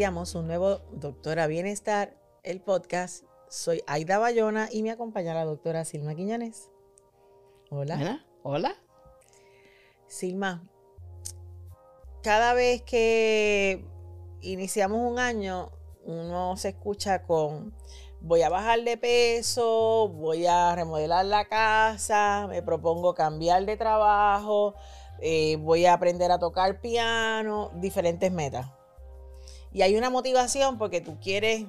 iniciamos un nuevo Doctora Bienestar, el podcast. Soy Aida Bayona y me acompaña la doctora Silma Quiñones. Hola. Hola. Hola. Silma, cada vez que iniciamos un año, uno se escucha con voy a bajar de peso, voy a remodelar la casa, me propongo cambiar de trabajo, eh, voy a aprender a tocar piano, diferentes metas. Y hay una motivación porque tú quieres,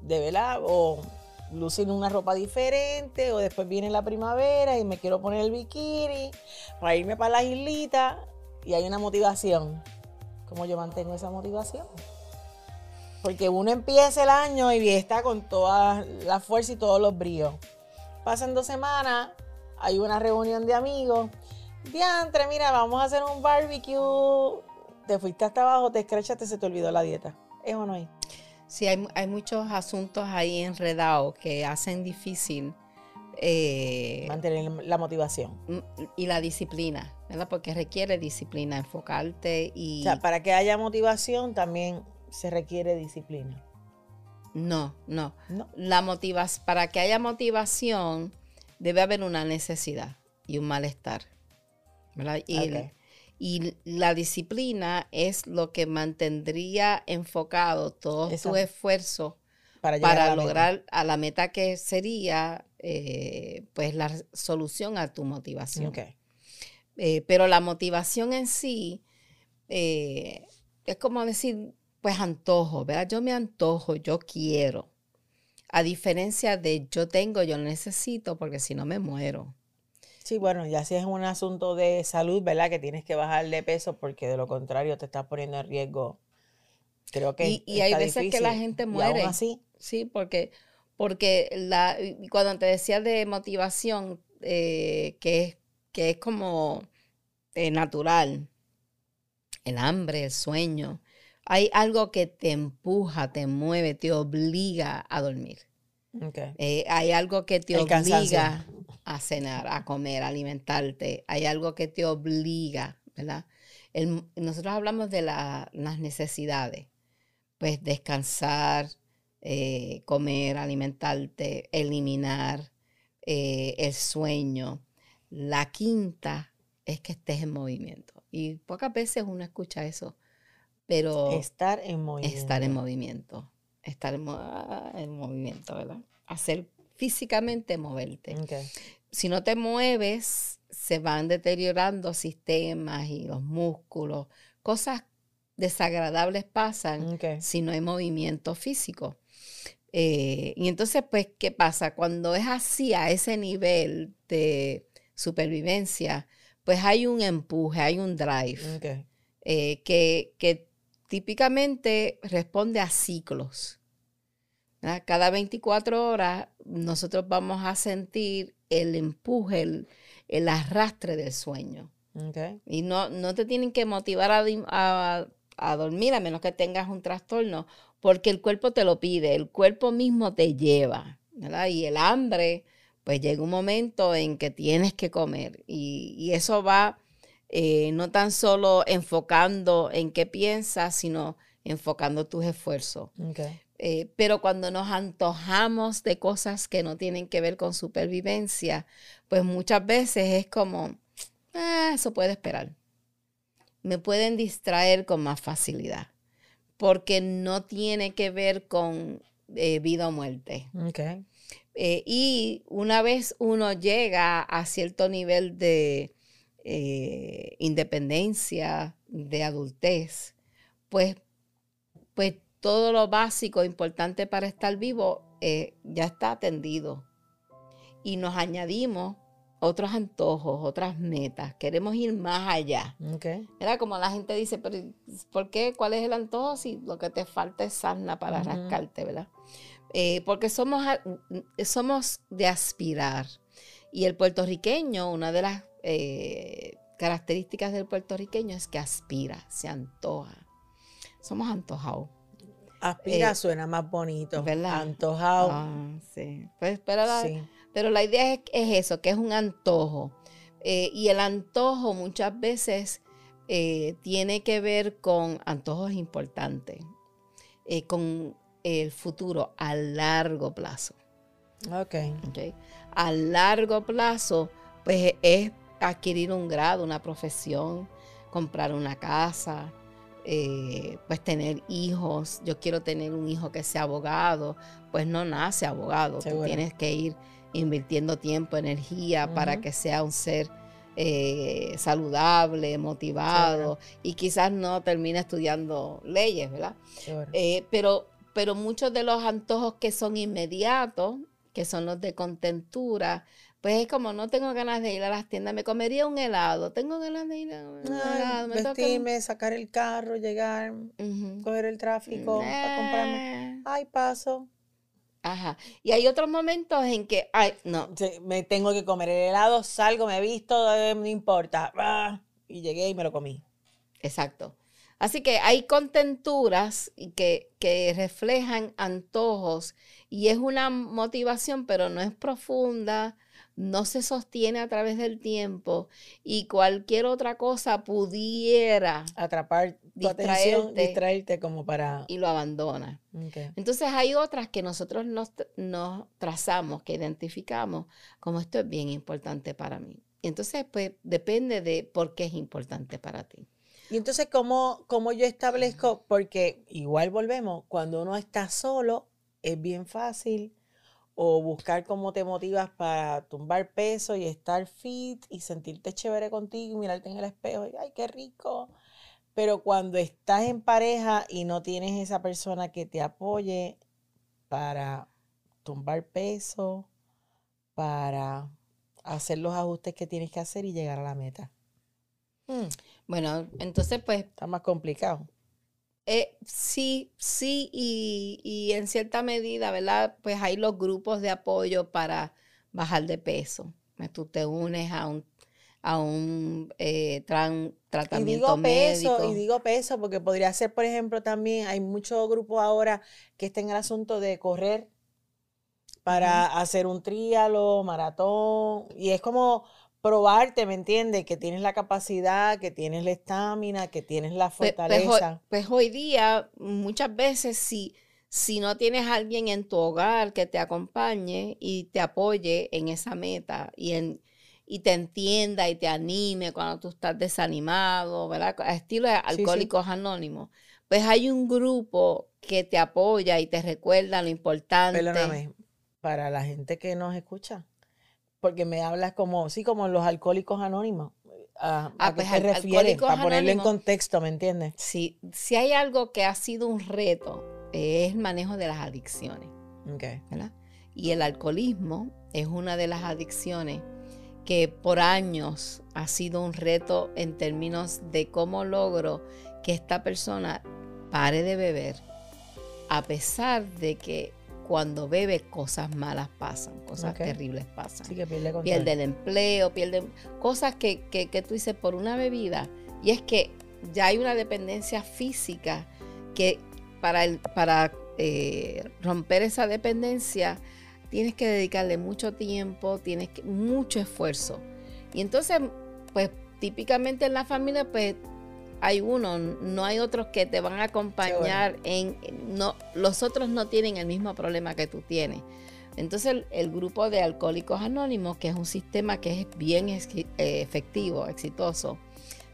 de verdad, o lucir una ropa diferente, o después viene la primavera y me quiero poner el bikini para irme para la islita, y hay una motivación. ¿Cómo yo mantengo esa motivación? Porque uno empieza el año y está con toda la fuerza y todos los bríos. Pasan dos semanas, hay una reunión de amigos. Diantre, mira, vamos a hacer un barbecue. Te fuiste hasta abajo, te escrachaste, se te olvidó la dieta. ¿Es o no hay? Sí, hay, muchos asuntos ahí enredados que hacen difícil eh, mantener la motivación y la disciplina, ¿verdad? Porque requiere disciplina, enfocarte y. O sea, para que haya motivación también se requiere disciplina. No, no. La para que haya motivación debe haber una necesidad y un malestar. Y, la disciplina es lo que mantendría enfocado todo tu esfuerzo para, lograr a la meta que sería eh, pues la solución a tu motivación. Eh, pero la motivación en sí eh, es como decir, pues antojo, ¿verdad? Yo me antojo, yo quiero. A diferencia de yo tengo, yo necesito, porque si no me muero. Sí, bueno, ya si es un asunto de salud, ¿verdad? Que tienes que bajar de peso porque de lo contrario te estás poniendo en riesgo. Creo que. Y, hay veces que la gente muere. así. Sí, porque, porque la, cuando te decía de motivación, eh, que, es, que es como eh, natural, el hambre, el sueño, hay algo que te empuja, te mueve, te obliga a dormir. Eh, hay algo que te obliga a cenar, a comer, a alimentarte. Hay algo que te obliga, ¿verdad? nosotros hablamos de las necesidades. Pues descansar, eh, comer, alimentarte, eliminar eh, el sueño. La quinta es que estés en movimiento. Y pocas veces uno escucha eso pero estar en movimiento. Estar en movimiento. Estar en, movimiento, ¿verdad? Hacer físicamente moverte. Si no te mueves, se van deteriorando sistemas y los músculos. Cosas desagradables pasan si no hay movimiento físico. Eh, y entonces, pues, ¿qué pasa? Cuando es así, a ese nivel de supervivencia, pues hay un empuje, hay un drive eh, que, que típicamente responde a ciclos. Cada 24 horas nosotros vamos a sentir el empuje, el, arrastre del sueño. Y no, no te tienen que motivar a, a, dormir a menos que tengas un trastorno, porque el cuerpo te lo pide, el cuerpo mismo te lleva. Y el hambre, pues llega un momento en que tienes que comer. Y, y eso va eh, no tan solo enfocando en qué piensas, sino enfocando tus esfuerzos. Eh, pero cuando nos antojamos de cosas que no tienen que ver con supervivencia, pues muchas veces es como, ah, eso puede esperar. Me pueden distraer con más facilidad, porque no tiene que ver con eh, vida o muerte. y una vez uno llega a cierto nivel de eh, independencia, de adultez, pues, pues todo lo básico, importante para estar vivo, eh, ya está atendido. Y nos añadimos otros antojos, otras metas. Queremos ir más allá. Era como la gente dice, pero ¿por qué? ¿Cuál es el antojo si lo que te falta es sarna para rascarte, verdad? Eh, porque somos, somos de aspirar. Y el puertorriqueño, una de las eh, características del puertorriqueño es que aspira, se antoja. Somos antojados. Aspira eh, suena más bonito. ¿Verdad? Antojado. Ah, sí. Pues, pero, la, pero la idea es, eso, que es un antojo. Eh, y el antojo muchas veces tiene que ver con antojos importantes. con el futuro a largo plazo. Ok. okay. A largo plazo, pues es adquirir un grado, una profesión, comprar una casa, eh, pues tener hijos. Yo quiero tener un hijo que sea abogado, pues no nace abogado. Tú tienes que ir invirtiendo tiempo, energía para que sea un ser eh, saludable, motivado y quizás no termine estudiando leyes, ¿verdad? Eh, pero, pero muchos de los antojos que son inmediatos, que son los de contentura, pues es como no tengo ganas de ir a las tiendas, me comería un helado, tengo ganas de ir a un helado. vestirme, sacar el carro, llegar, coger el tráfico, para comprarme. Ay, paso. Ajá. Y hay otros momentos en que, ay, no. me tengo que comer el helado, salgo, me he visto, eh, no importa. Ah, y llegué y me lo comí. Exacto. Así que hay contenturas que, que reflejan antojos y es una motivación, pero no es profunda, no se sostiene a través del tiempo y cualquier otra cosa pudiera atrapar tu atención, distraerte como para... Y lo abandona. Entonces hay otras que nosotros nos, nos, trazamos, que identificamos como esto es bien importante para mí. Entonces pues depende de por qué es importante para ti. Y entonces, ¿cómo, cómo yo establezco? Porque igual volvemos, cuando uno está solo, es bien fácil o buscar cómo te motivas para tumbar peso y estar fit y sentirte chévere contigo y mirarte en el espejo y ay, qué rico. Pero cuando estás en pareja y no tienes esa persona que te apoye para tumbar peso, para hacer los ajustes que tienes que hacer y llegar a la meta. Mm. Bueno, entonces pues... Está más complicado. Eh, sí, sí, y, en cierta medida, ¿verdad? Pues hay los grupos de apoyo para bajar de peso. Tú te unes a un, a un eh, tratamiento y digo peso, Y digo peso porque podría ser, por ejemplo, también hay muchos grupos ahora que están en el asunto de correr para hacer un tríalo, maratón, y es como probarte, ¿me entiendes? Que tienes la capacidad, que tienes la estamina, que tienes la fortaleza. Pues, hoy día, muchas veces, si, si no tienes a alguien en tu hogar que te acompañe y te apoye en esa meta y, en, y te entienda y te anime cuando tú estás desanimado, ¿verdad? A estilo de Alcohólicos Anónimos, pues hay un grupo que te apoya y te recuerda lo importante. Perdóname, para la gente que nos escucha, porque me hablas como, sí, como los alcohólicos anónimos. ¿A, ah, qué pues, te refieres? Para ponerlo en contexto, ¿me entiendes? Sí, si hay algo que ha sido un reto, es el manejo de las adicciones. Okay. ¿verdad? Y el alcoholismo es una de las adicciones que por años ha sido un reto en términos de cómo logro que esta persona pare de beber, a pesar de que cuando bebe cosas malas pasan, cosas terribles pasan. Sí, que pierde, pierde el empleo, pierde cosas que, que, tú dices por una bebida. Y es que ya hay una dependencia física que para, el, para eh, romper esa dependencia tienes que dedicarle mucho tiempo, tienes que, mucho esfuerzo. Y entonces, pues típicamente en la familia, pues hay uno, no hay otros que te van a acompañar en, no, los otros no tienen el mismo problema que tú tienes. Entonces el, grupo de Alcohólicos Anónimos, que es un sistema que es bien eh, efectivo, exitoso,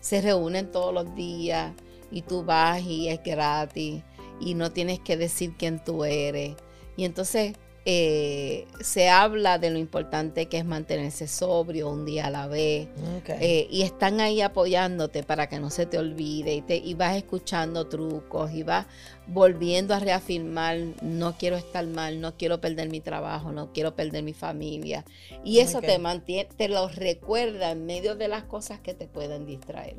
se reúnen todos los días y tú vas y es gratis y no tienes que decir quién tú eres. Y entonces eh, se habla de lo importante que es mantenerse sobrio un día a la vez. Eh, y están ahí apoyándote para que no se te olvide y, te, y vas escuchando trucos y vas volviendo a reafirmar, no quiero estar mal, no quiero perder mi trabajo, no quiero perder mi familia. Y eso te mantiene, te lo recuerda en medio de las cosas que te pueden distraer.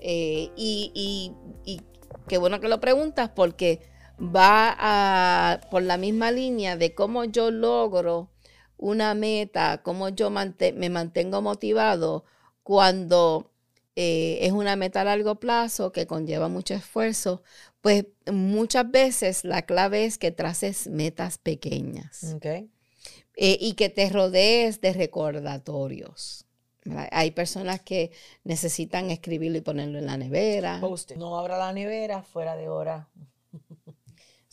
Eh, y, y, y qué bueno que lo preguntas porque va a, por la misma línea de cómo yo logro una meta, cómo yo me mantengo motivado cuando eh, es una meta a largo plazo que conlleva mucho esfuerzo, pues muchas veces la clave es que traces metas pequeñas eh, y que te rodees de recordatorios. Hay personas que necesitan escribirlo y ponerlo en la nevera. No abra la nevera fuera de hora.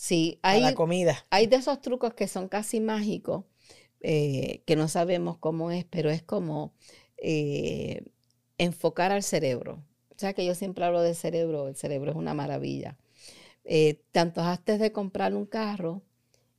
Sí, hay, la comida. Hay de esos trucos que son casi mágicos, eh, que no sabemos cómo es, pero es como eh, enfocar al cerebro. O sea que yo siempre hablo del cerebro, el cerebro es una maravilla. Eh, te antojaste de comprar un carro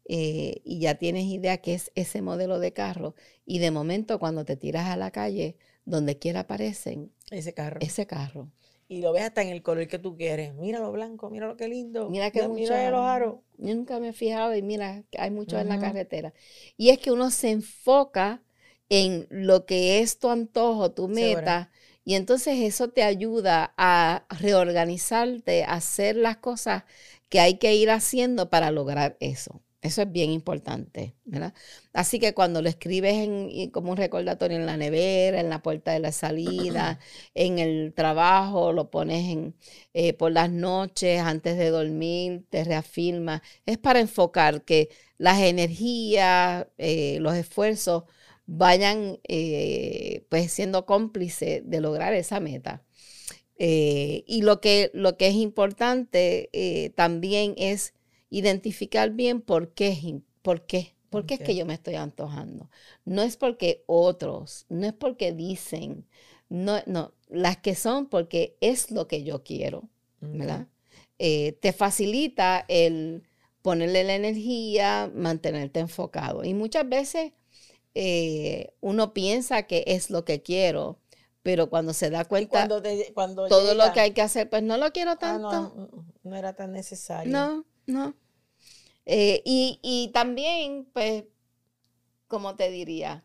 eh, y ya tienes idea que es ese modelo de carro y de momento cuando te tiras a la calle, donde quiera aparecen ese carro. Ese carro. Y lo ves hasta en el color que tú quieres. Mira lo blanco, mira lo que lindo. Mira que mucho. Mira los aros. Yo nunca me he fijado y mira, hay muchos en la carretera. Y es que uno se enfoca en lo que es tu antojo, tu meta. Y entonces eso te ayuda a reorganizarte, a hacer las cosas que hay que ir haciendo para lograr eso. Eso es bien importante, ¿verdad? Así que cuando lo escribes en, como un recordatorio en la nevera, en la puerta de la salida, en el trabajo, lo pones en, eh, por las noches, antes de dormir, te reafirma. Es para enfocar que las energías, eh, los esfuerzos vayan eh, pues siendo cómplices de lograr esa meta. y lo que, lo que es importante también es identificar bien por qué, por qué, por qué es que yo me estoy antojando. No es porque otros, no es porque dicen, no, no, las que son porque es lo que yo quiero, ¿verdad? Eh, te facilita el ponerle la energía, mantenerte enfocado. Y muchas veces eh, uno piensa que es lo que quiero, pero cuando se da cuenta cuando todo lo que hay que hacer, pues no lo quiero ah, tanto. no, no, era tan necesario. No, no. Eh, y, también, pues, como te diría,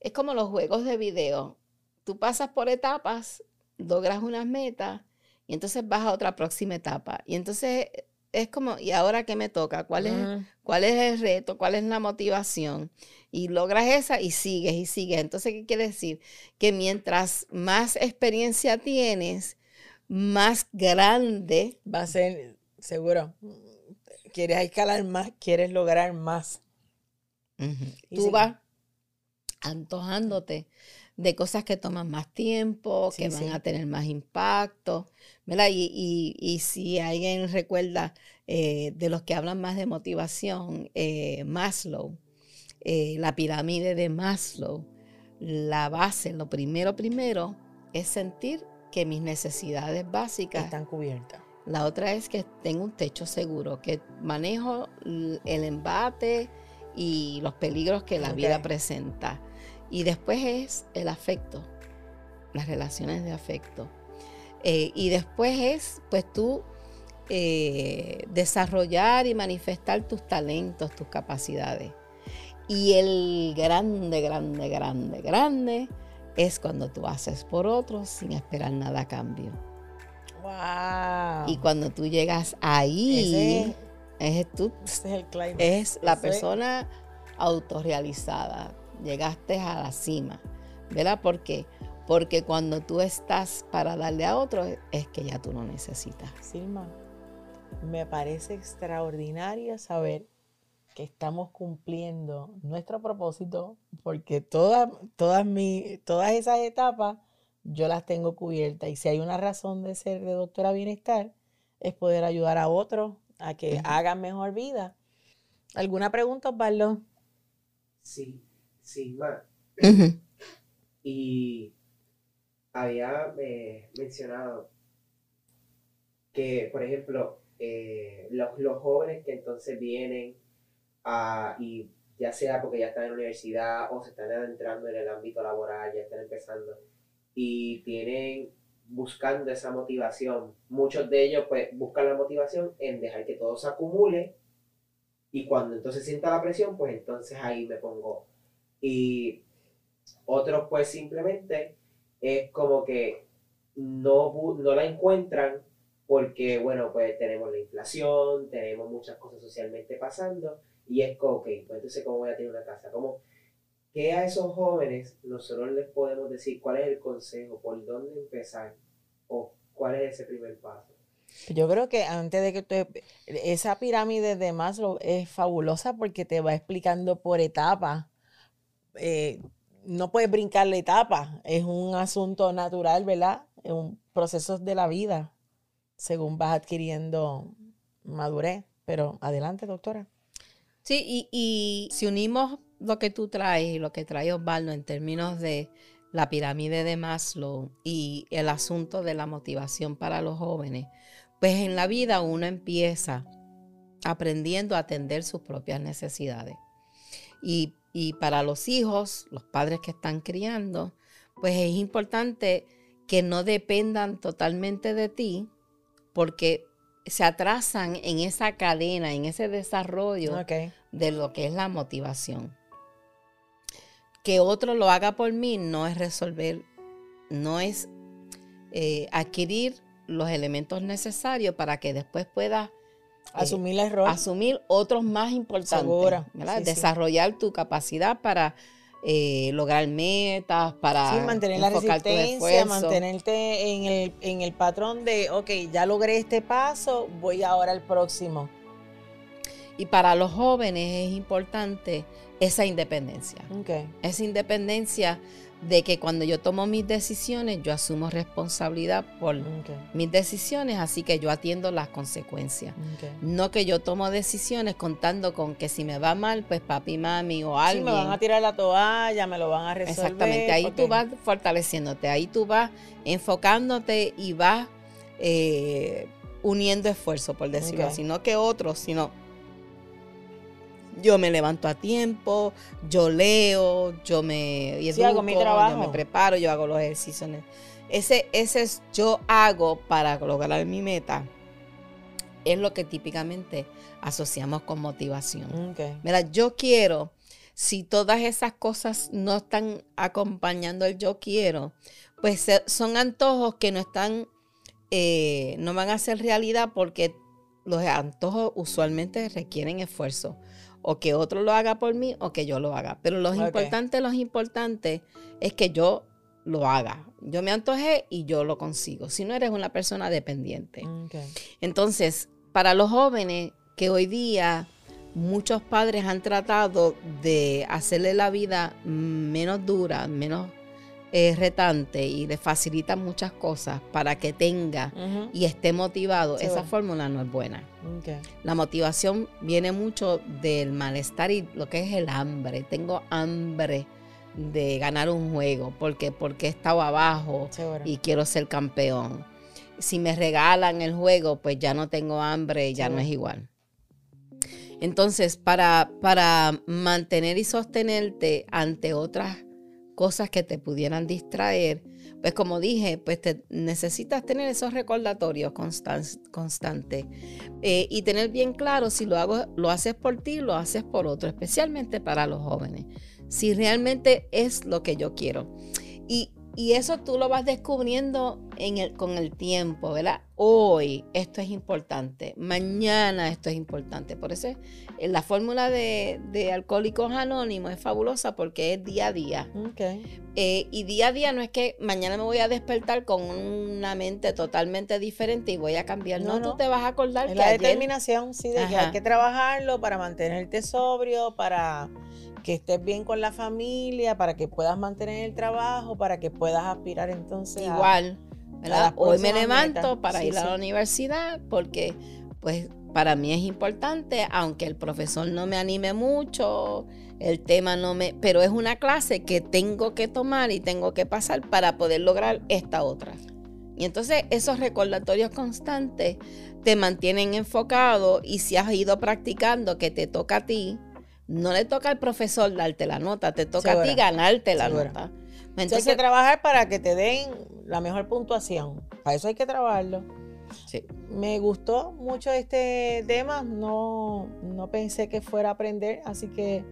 es como los juegos de video. Tú pasas por etapas, logras unas metas y entonces vas a otra próxima etapa. Y entonces es como, ¿y ahora qué me toca? ¿Cuál es, ¿Cuál es el reto? ¿Cuál es la motivación? Y logras esa y sigues y sigues. Entonces, ¿qué quiere decir? Que mientras más experiencia tienes, más grande va a ser, seguro, quieres escalar más, quieres lograr más. Tú vas antojándote de cosas que toman más tiempo, que van a tener más impacto, ¿verdad? Y, si alguien recuerda eh, de los que hablan más de motivación, eh, Maslow, eh, la pirámide de Maslow, la base, lo primero, primero, es sentir que mis necesidades básicas están cubiertas. La otra es que tengo un techo seguro, que manejo el embate y los peligros que la vida presenta. Y después es el afecto, las relaciones de afecto. Eh, y después es, pues tú, eh, desarrollar y manifestar tus talentos, tus capacidades. Y el grande, grande, grande, grande es cuando tú haces por otros sin esperar nada a cambio. Y cuando tú llegas ahí, es, tú, es, la persona autorrealizada. Llegaste a la cima. ¿Verdad? ¿Por qué? Porque cuando tú estás para darle a otro, es que ya tú no necesitas. Silma, me parece extraordinario saber que estamos cumpliendo nuestro propósito, porque todas, todas, todas esas etapas yo las tengo cubiertas. Y si hay una razón de ser de doctora bienestar, es poder ayudar a otros a que hagan mejor vida. ¿Alguna pregunta, Osvaldo? Sí, sí, ma. Y había eh, mencionado que, por ejemplo, eh, los, jóvenes que entonces vienen a, y ya sea porque ya están en la universidad o se están adentrando en el ámbito laboral, ya están empezando, y tienen buscando esa motivación. Muchos de ellos pues buscan la motivación en dejar que todo se acumule y cuando entonces sienta la presión pues entonces ahí me pongo. Y otros pues simplemente es como que no, no la encuentran porque bueno pues tenemos la inflación, tenemos muchas cosas socialmente pasando y es como, ok, pues entonces cómo voy a tener una casa, como ¿Qué a esos jóvenes nosotros les podemos decir? ¿Cuál es el consejo? ¿Por dónde empezar? ¿O cuál es ese primer paso? Yo creo que antes de que tú, esa pirámide de Maslow es fabulosa porque te va explicando por etapas. Eh, no puedes brincar la etapa, es un asunto natural, ¿verdad? Es un proceso de la vida, según vas adquiriendo madurez. Pero adelante, doctora. Sí, y, y si unimos lo que tú traes y lo que trae Osvaldo en términos de la pirámide de Maslow y el asunto de la motivación para los jóvenes, pues en la vida uno empieza aprendiendo a atender sus propias necesidades. Y, para los hijos, los padres que están criando, pues es importante que no dependan totalmente de ti porque se atrasan en esa cadena, en ese desarrollo de lo que es la motivación. Que otro lo haga por mí no es resolver, no es eh, adquirir los elementos necesarios para que después pueda asumir el rol. Asumir otros más importantes. Desarrollar tu capacidad para eh, lograr metas, para mantener la resistencia, mantenerte en el, en el patrón de, ok, ya logré este paso, voy ahora al próximo. Y para los jóvenes es importante esa independencia. Esa independencia de que cuando yo tomo mis decisiones, yo asumo responsabilidad por mis decisiones, así que yo atiendo las consecuencias. No que yo tomo decisiones contando con que si me va mal, pues papi, mami o alguien. me van a tirar la toalla, me lo van a resolver. Exactamente, ahí tú vas fortaleciéndote, ahí tú vas enfocándote y vas eh, uniendo esfuerzo, por decirlo así. No que otros, sino yo me levanto a tiempo, yo leo, yo me hago mi trabajo. yo me preparo, yo hago los ejercicios. Ese, ese es yo hago para lograr mi meta. Es lo que típicamente asociamos con motivación. Mira, yo quiero, si todas esas cosas no están acompañando el yo quiero, pues son antojos que no están, eh, no van a ser realidad porque los antojos usualmente requieren esfuerzo o que otro lo haga por mí o que yo lo haga. Pero lo importante, lo importante es que yo lo haga. Yo me antojé y yo lo consigo. Si no eres una persona dependiente. Entonces, para los jóvenes que hoy día muchos padres han tratado de hacerle la vida menos dura, menos es retante y le facilita muchas cosas para que tenga y esté motivado, esa fórmula no es buena. La motivación viene mucho del malestar y lo que es el hambre. Tengo hambre de ganar un juego porque, porque he estado abajo y quiero ser campeón. Si me regalan el juego, pues ya no tengo hambre, ya no es igual. Entonces, para, para mantener y sostenerte ante otras cosas que te pudieran distraer, pues como dije, pues te, necesitas tener esos recordatorios constantes eh, y tener bien claro si lo hago, lo haces por ti, lo haces por otro, especialmente para los jóvenes, si realmente es lo que yo quiero. Y y eso tú lo vas descubriendo en el, con el tiempo, ¿verdad? Hoy esto es importante, mañana esto es importante. Por eso la fórmula de, Alcohólicos Anónimos es fabulosa porque es día a día. Eh, y día a día no es que mañana me voy a despertar con una mente totalmente diferente y voy a cambiar. No, tú te vas a acordar es la determinación, sí, de que hay que trabajarlo para mantenerte sobrio, para que estés bien con la familia, para que puedas mantener el trabajo, para que puedas aspirar entonces igual. Hoy me levanto para ir a la universidad porque pues para mí es importante, aunque el profesor no me anime mucho, el tema no me, pero es una clase que tengo que tomar y tengo que pasar para poder lograr esta otra. Y entonces esos recordatorios constantes te mantienen enfocado y si has ido practicando que te toca a ti, no le toca al profesor darte la nota, te toca a ti ganarte la nota. Entonces hay que trabajar para que te den la mejor puntuación. Para eso hay que trabajarlo. Sí. Me gustó mucho este tema. No, no pensé que fuera a aprender, así que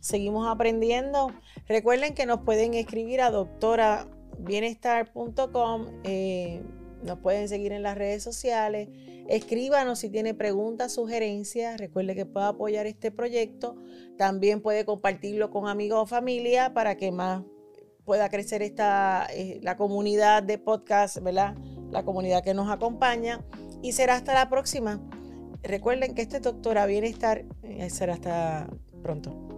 seguimos aprendiendo. Recuerden que nos pueden escribir a doctorabienestar.com. Eh, nos pueden seguir en las redes sociales. Escríbanos si tiene preguntas, sugerencias. Recuerde que puede apoyar este proyecto. También puede compartirlo con amigos o familia para que más pueda crecer esta, eh, la comunidad de podcast, ¿verdad? La comunidad que nos acompaña. Y será hasta la próxima. Recuerden que este doctora Bienestar eh, será hasta pronto.